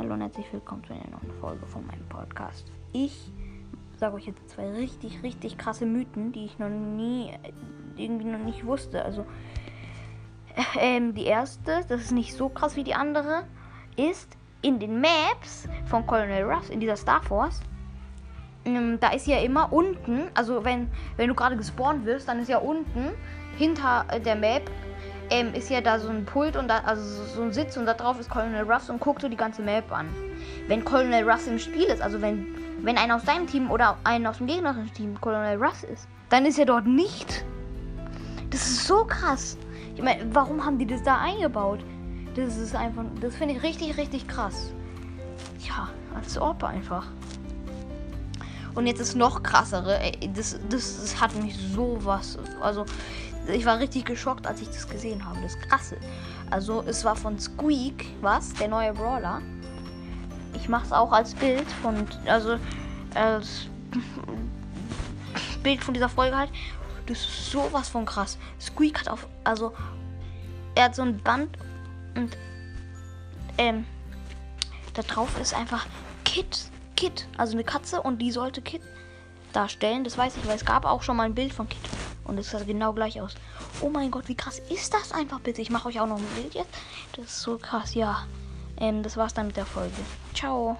Hallo und herzlich willkommen zu einer neuen Folge von meinem Podcast. Ich sage euch jetzt zwei richtig, richtig krasse Mythen, die ich noch nie, irgendwie noch nicht wusste. Also, ähm, die erste, das ist nicht so krass wie die andere, ist in den Maps von Colonel Ruffs, in dieser Star Force, ähm, da ist ja immer unten, also wenn, wenn du gerade gespawnt wirst, dann ist ja unten hinter äh, der Map ähm, ist ja da so ein Pult und da, also so ein Sitz und da drauf ist Colonel Ruffs und guckt so die ganze Map an. Wenn Colonel Ruffs im Spiel ist, also wenn, wenn einer aus deinem Team oder einer aus dem gegnerischen Team Colonel Ruffs ist, dann ist er dort nicht. Das ist so krass. Ich meine, warum haben die das da eingebaut? Das ist einfach, das finde ich richtig, richtig krass. Ja, als ob einfach. Und jetzt ist noch krassere. Ey, das, das, das hat mich sowas. Also, ich war richtig geschockt, als ich das gesehen habe. Das krasse. Also, es war von Squeak, was? Der neue Brawler. Ich mache es auch als Bild von. Also, als Bild von dieser Folge halt. Das ist sowas von krass. Squeak hat auf. Also, er hat so ein Band und. Ähm. Da drauf ist einfach Kid. Kid. Also eine Katze und die sollte Kid darstellen. Das weiß ich, weil es gab auch schon mal ein Bild von Kid. Und es sah genau gleich aus. Oh mein Gott, wie krass ist das einfach bitte? Ich mache euch auch noch ein Bild jetzt. Das ist so krass, ja. Ähm, das war's dann mit der Folge. Ciao.